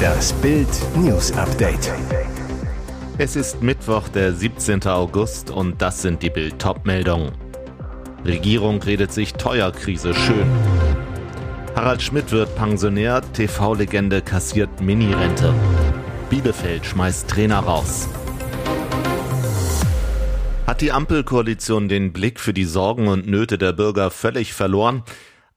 Das Bild News Update. Es ist Mittwoch, der 17. August und das sind die Bild meldungen Regierung redet sich Teuerkrise schön. Harald Schmidt wird Pensionär, TV-Legende kassiert Mini-Rente. Bielefeld schmeißt Trainer raus. Hat die Ampelkoalition den Blick für die Sorgen und Nöte der Bürger völlig verloren?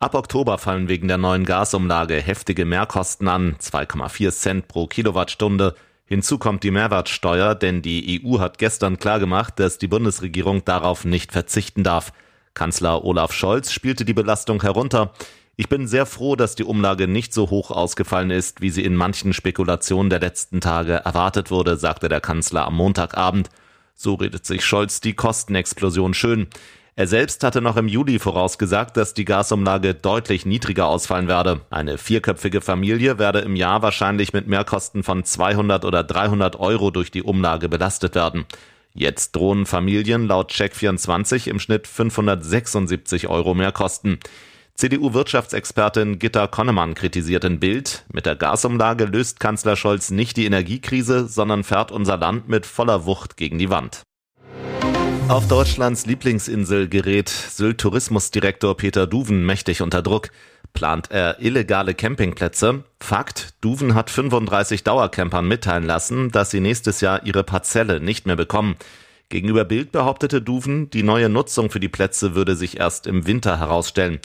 Ab Oktober fallen wegen der neuen Gasumlage heftige Mehrkosten an, 2,4 Cent pro Kilowattstunde. Hinzu kommt die Mehrwertsteuer, denn die EU hat gestern klargemacht, dass die Bundesregierung darauf nicht verzichten darf. Kanzler Olaf Scholz spielte die Belastung herunter. Ich bin sehr froh, dass die Umlage nicht so hoch ausgefallen ist, wie sie in manchen Spekulationen der letzten Tage erwartet wurde, sagte der Kanzler am Montagabend. So redet sich Scholz die Kostenexplosion schön. Er selbst hatte noch im Juli vorausgesagt, dass die Gasumlage deutlich niedriger ausfallen werde. Eine vierköpfige Familie werde im Jahr wahrscheinlich mit Mehrkosten von 200 oder 300 Euro durch die Umlage belastet werden. Jetzt drohen Familien laut Check24 im Schnitt 576 Euro Mehrkosten. CDU-Wirtschaftsexpertin Gitta Konnemann kritisiert in Bild, mit der Gasumlage löst Kanzler Scholz nicht die Energiekrise, sondern fährt unser Land mit voller Wucht gegen die Wand. Auf Deutschlands Lieblingsinsel gerät Sylt-Tourismusdirektor Peter Duven mächtig unter Druck. Plant er illegale Campingplätze? Fakt, Duven hat 35 Dauercampern mitteilen lassen, dass sie nächstes Jahr ihre Parzelle nicht mehr bekommen. Gegenüber Bild behauptete Duven, die neue Nutzung für die Plätze würde sich erst im Winter herausstellen.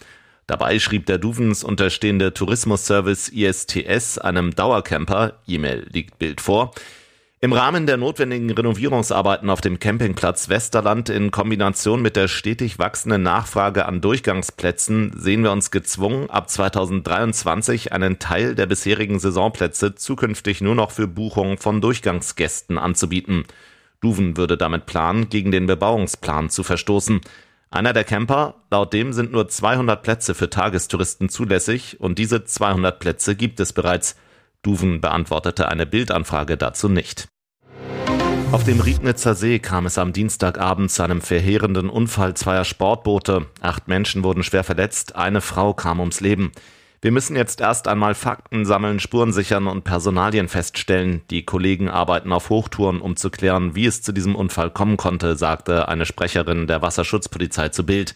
Dabei schrieb der Duvens unterstehende Tourismusservice ISTS einem Dauercamper, E-Mail liegt Bild vor, im Rahmen der notwendigen Renovierungsarbeiten auf dem Campingplatz Westerland in Kombination mit der stetig wachsenden Nachfrage an Durchgangsplätzen sehen wir uns gezwungen, ab 2023 einen Teil der bisherigen Saisonplätze zukünftig nur noch für Buchungen von Durchgangsgästen anzubieten. Duven würde damit planen, gegen den Bebauungsplan zu verstoßen. Einer der Camper, laut dem sind nur 200 Plätze für Tagestouristen zulässig und diese 200 Plätze gibt es bereits. Duven beantwortete eine Bildanfrage dazu nicht. Auf dem Riednitzer See kam es am Dienstagabend zu einem verheerenden Unfall zweier Sportboote. Acht Menschen wurden schwer verletzt, eine Frau kam ums Leben. Wir müssen jetzt erst einmal Fakten sammeln, Spuren sichern und Personalien feststellen. Die Kollegen arbeiten auf Hochtouren, um zu klären, wie es zu diesem Unfall kommen konnte, sagte eine Sprecherin der Wasserschutzpolizei zu Bild.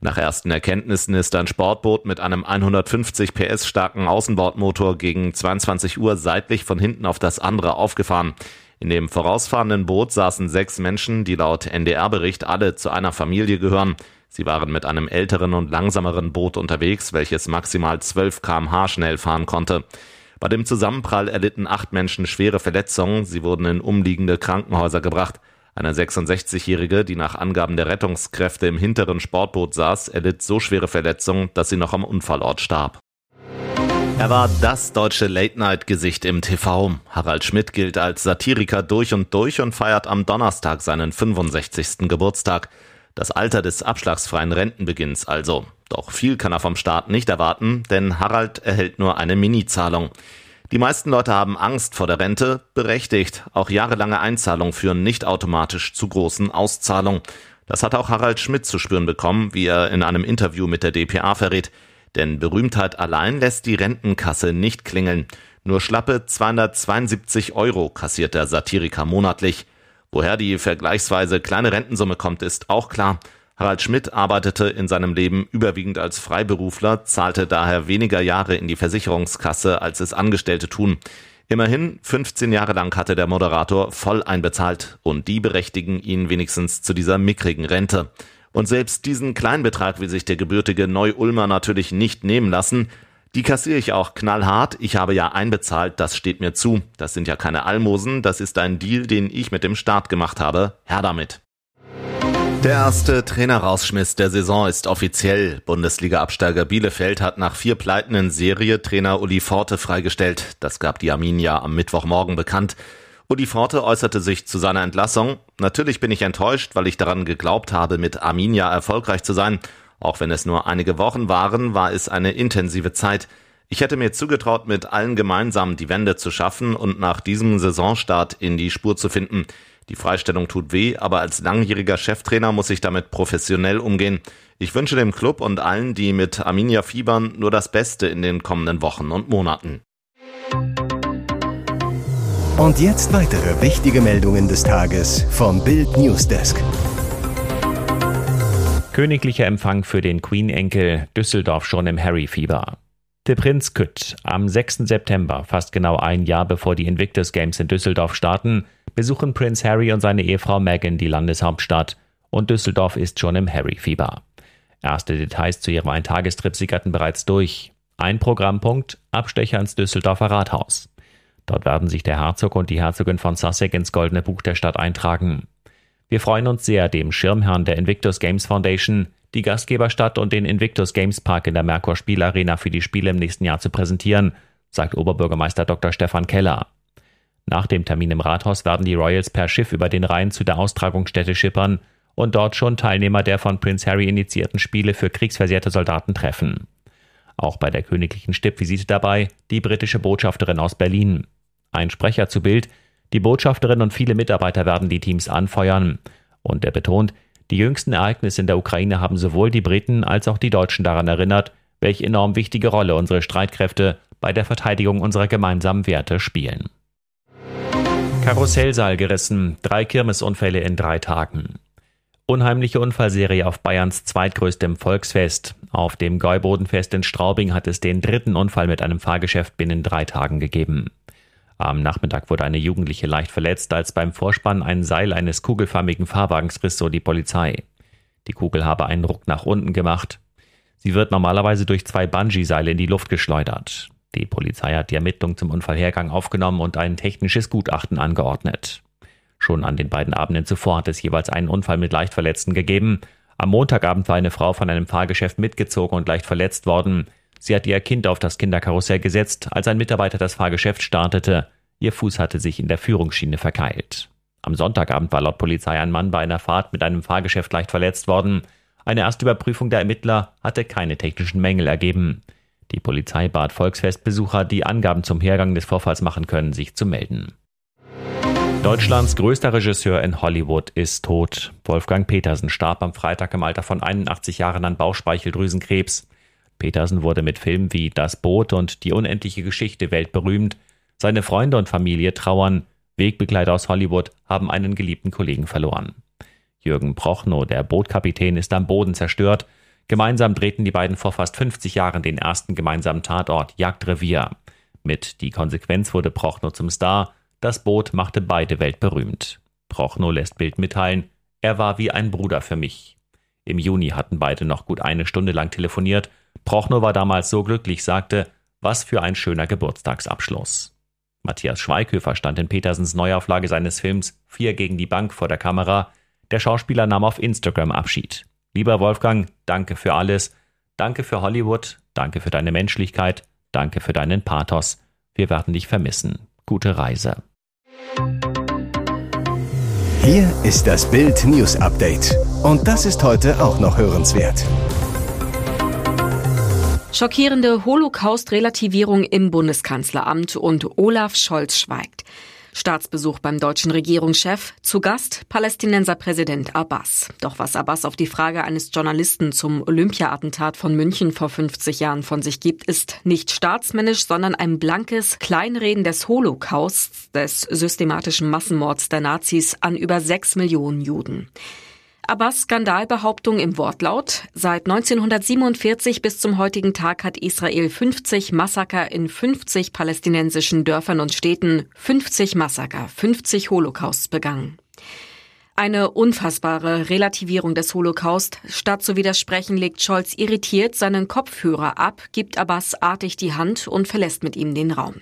Nach ersten Erkenntnissen ist ein Sportboot mit einem 150 PS starken Außenbordmotor gegen 22 Uhr seitlich von hinten auf das andere aufgefahren. In dem vorausfahrenden Boot saßen sechs Menschen, die laut NDR-Bericht alle zu einer Familie gehören. Sie waren mit einem älteren und langsameren Boot unterwegs, welches maximal 12 kmh schnell fahren konnte. Bei dem Zusammenprall erlitten acht Menschen schwere Verletzungen. Sie wurden in umliegende Krankenhäuser gebracht. Eine 66-Jährige, die nach Angaben der Rettungskräfte im hinteren Sportboot saß, erlitt so schwere Verletzungen, dass sie noch am Unfallort starb. Er war das deutsche Late-Night-Gesicht im TV. Harald Schmidt gilt als Satiriker durch und durch und feiert am Donnerstag seinen 65. Geburtstag. Das Alter des abschlagsfreien Rentenbeginns also. Doch viel kann er vom Staat nicht erwarten, denn Harald erhält nur eine Mini-Zahlung. Die meisten Leute haben Angst vor der Rente, berechtigt. Auch jahrelange Einzahlungen führen nicht automatisch zu großen Auszahlungen. Das hat auch Harald Schmidt zu spüren bekommen, wie er in einem Interview mit der DPA verrät. Denn Berühmtheit allein lässt die Rentenkasse nicht klingeln. Nur schlappe 272 Euro kassiert der Satiriker monatlich. Woher die vergleichsweise kleine Rentensumme kommt, ist auch klar. Harald Schmidt arbeitete in seinem Leben überwiegend als Freiberufler, zahlte daher weniger Jahre in die Versicherungskasse, als es Angestellte tun. Immerhin 15 Jahre lang hatte der Moderator voll einbezahlt und die berechtigen ihn wenigstens zu dieser mickrigen Rente. Und selbst diesen Kleinbetrag will sich der gebürtige Neu-Ulmer natürlich nicht nehmen lassen. Die kassiere ich auch knallhart. Ich habe ja einbezahlt, das steht mir zu. Das sind ja keine Almosen, das ist ein Deal, den ich mit dem Staat gemacht habe. Herr damit. Der erste Trainerausschmiss der Saison ist offiziell. Bundesliga-Absteiger Bielefeld hat nach vier Pleiten in Serie Trainer Uli Forte freigestellt. Das gab die Arminia am Mittwochmorgen bekannt. Uli Forte äußerte sich zu seiner Entlassung. Natürlich bin ich enttäuscht, weil ich daran geglaubt habe, mit Arminia erfolgreich zu sein. Auch wenn es nur einige Wochen waren, war es eine intensive Zeit. Ich hätte mir zugetraut, mit allen gemeinsam die Wende zu schaffen und nach diesem Saisonstart in die Spur zu finden. Die Freistellung tut weh, aber als langjähriger Cheftrainer muss ich damit professionell umgehen. Ich wünsche dem Club und allen, die mit Arminia fiebern, nur das Beste in den kommenden Wochen und Monaten. Und jetzt weitere wichtige Meldungen des Tages vom Bild Newsdesk. Königlicher Empfang für den Queen-Enkel, Düsseldorf schon im Harry-Fieber. Der Prinz Kütt, am 6. September, fast genau ein Jahr bevor die Invictus Games in Düsseldorf starten, besuchen Prinz Harry und seine Ehefrau Meghan die Landeshauptstadt und Düsseldorf ist schon im Harry-Fieber. Erste Details zu ihrem Eintagestrip sickerten bereits durch. Ein Programmpunkt, Abstecher ins Düsseldorfer Rathaus. Dort werden sich der Herzog und die Herzogin von Sussex ins Goldene Buch der Stadt eintragen. Wir freuen uns sehr, dem Schirmherrn der Invictus Games Foundation, die Gastgeberstadt und den Invictus Games Park in der Merkur Spielarena für die Spiele im nächsten Jahr zu präsentieren, sagt Oberbürgermeister Dr. Stefan Keller. Nach dem Termin im Rathaus werden die Royals per Schiff über den Rhein zu der Austragungsstätte schippern und dort schon Teilnehmer der von Prince Harry initiierten Spiele für kriegsversehrte Soldaten treffen. Auch bei der königlichen Stippvisite dabei die britische Botschafterin aus Berlin. Ein Sprecher zu Bild, die Botschafterin und viele Mitarbeiter werden die Teams anfeuern. Und er betont, die jüngsten Ereignisse in der Ukraine haben sowohl die Briten als auch die Deutschen daran erinnert, welche enorm wichtige Rolle unsere Streitkräfte bei der Verteidigung unserer gemeinsamen Werte spielen. Karussellsaal gerissen, drei Kirmesunfälle in drei Tagen. Unheimliche Unfallserie auf Bayerns zweitgrößtem Volksfest. Auf dem Gäubodenfest in Straubing hat es den dritten Unfall mit einem Fahrgeschäft binnen drei Tagen gegeben. Am Nachmittag wurde eine Jugendliche leicht verletzt, als beim Vorspann ein Seil eines kugelförmigen Fahrwagens riss, so die Polizei. Die Kugel habe einen Ruck nach unten gemacht. Sie wird normalerweise durch zwei Bungee-Seile in die Luft geschleudert. Die Polizei hat die Ermittlung zum Unfallhergang aufgenommen und ein technisches Gutachten angeordnet. Schon an den beiden Abenden zuvor hat es jeweils einen Unfall mit Leichtverletzten gegeben. Am Montagabend war eine Frau von einem Fahrgeschäft mitgezogen und leicht verletzt worden. Sie hat ihr Kind auf das Kinderkarussell gesetzt, als ein Mitarbeiter das Fahrgeschäft startete. Ihr Fuß hatte sich in der Führungsschiene verkeilt. Am Sonntagabend war laut Polizei ein Mann bei einer Fahrt mit einem Fahrgeschäft leicht verletzt worden. Eine Erstüberprüfung der Ermittler hatte keine technischen Mängel ergeben. Die Polizei bat Volksfestbesucher, die Angaben zum Hergang des Vorfalls machen können, sich zu melden. Deutschlands größter Regisseur in Hollywood ist tot. Wolfgang Petersen starb am Freitag im Alter von 81 Jahren an Bauchspeicheldrüsenkrebs. Petersen wurde mit Filmen wie Das Boot und Die unendliche Geschichte weltberühmt. Seine Freunde und Familie trauern. Wegbegleiter aus Hollywood haben einen geliebten Kollegen verloren. Jürgen Prochnow, der Bootkapitän, ist am Boden zerstört. Gemeinsam drehten die beiden vor fast 50 Jahren den ersten gemeinsamen Tatort Jagdrevier. Mit Die Konsequenz wurde Prochnow zum Star. Das Boot machte beide weltberühmt. Prochnow lässt Bild mitteilen, er war wie ein Bruder für mich. Im Juni hatten beide noch gut eine Stunde lang telefoniert Prochnow war damals so glücklich, sagte, was für ein schöner Geburtstagsabschluss. Matthias Schweighöfer stand in Petersens Neuauflage seines Films Vier gegen die Bank vor der Kamera. Der Schauspieler nahm auf Instagram Abschied. Lieber Wolfgang, danke für alles. Danke für Hollywood. Danke für deine Menschlichkeit. Danke für deinen Pathos. Wir werden dich vermissen. Gute Reise. Hier ist das Bild News Update. Und das ist heute auch noch hörenswert. Schockierende Holocaust-Relativierung im Bundeskanzleramt und Olaf Scholz schweigt. Staatsbesuch beim deutschen Regierungschef, zu Gast Palästinenser-Präsident Abbas. Doch was Abbas auf die Frage eines Journalisten zum Olympia-Attentat von München vor 50 Jahren von sich gibt, ist nicht staatsmännisch, sondern ein blankes Kleinreden des Holocausts, des systematischen Massenmords der Nazis an über sechs Millionen Juden. Abbas Skandalbehauptung im Wortlaut. Seit 1947 bis zum heutigen Tag hat Israel 50 Massaker in 50 palästinensischen Dörfern und Städten, 50 Massaker, 50 Holocausts begangen. Eine unfassbare Relativierung des Holocaust. Statt zu widersprechen, legt Scholz irritiert seinen Kopfhörer ab, gibt Abbas artig die Hand und verlässt mit ihm den Raum.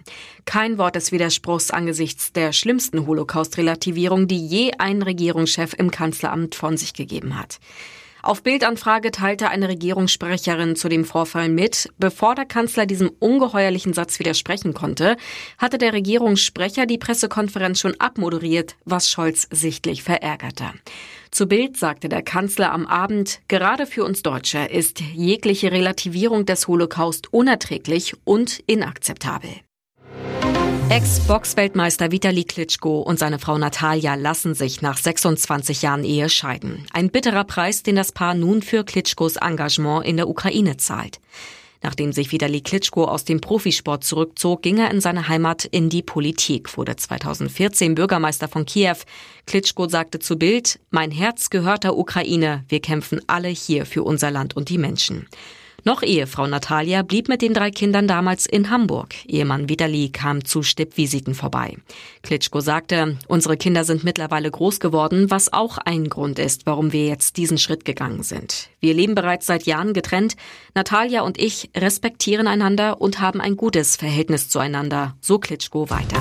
Kein Wort des Widerspruchs angesichts der schlimmsten Holocaust-Relativierung, die je ein Regierungschef im Kanzleramt von sich gegeben hat. Auf Bildanfrage teilte eine Regierungssprecherin zu dem Vorfall mit, bevor der Kanzler diesem ungeheuerlichen Satz widersprechen konnte, hatte der Regierungssprecher die Pressekonferenz schon abmoderiert, was Scholz sichtlich verärgerte. Zu Bild sagte der Kanzler am Abend, gerade für uns Deutsche ist jegliche Relativierung des Holocaust unerträglich und inakzeptabel. Ex-Box-Weltmeister Vitali Klitschko und seine Frau Natalia lassen sich nach 26 Jahren Ehe scheiden. Ein bitterer Preis, den das Paar nun für Klitschkos Engagement in der Ukraine zahlt. Nachdem sich Vitali Klitschko aus dem Profisport zurückzog, ging er in seine Heimat in die Politik, wurde 2014 Bürgermeister von Kiew. Klitschko sagte zu Bild, mein Herz gehört der Ukraine, wir kämpfen alle hier für unser Land und die Menschen. Noch Ehefrau Natalia blieb mit den drei Kindern damals in Hamburg. Ehemann Vitali kam zu Stippvisiten vorbei. Klitschko sagte, unsere Kinder sind mittlerweile groß geworden, was auch ein Grund ist, warum wir jetzt diesen Schritt gegangen sind. Wir leben bereits seit Jahren getrennt. Natalia und ich respektieren einander und haben ein gutes Verhältnis zueinander, so Klitschko weiter.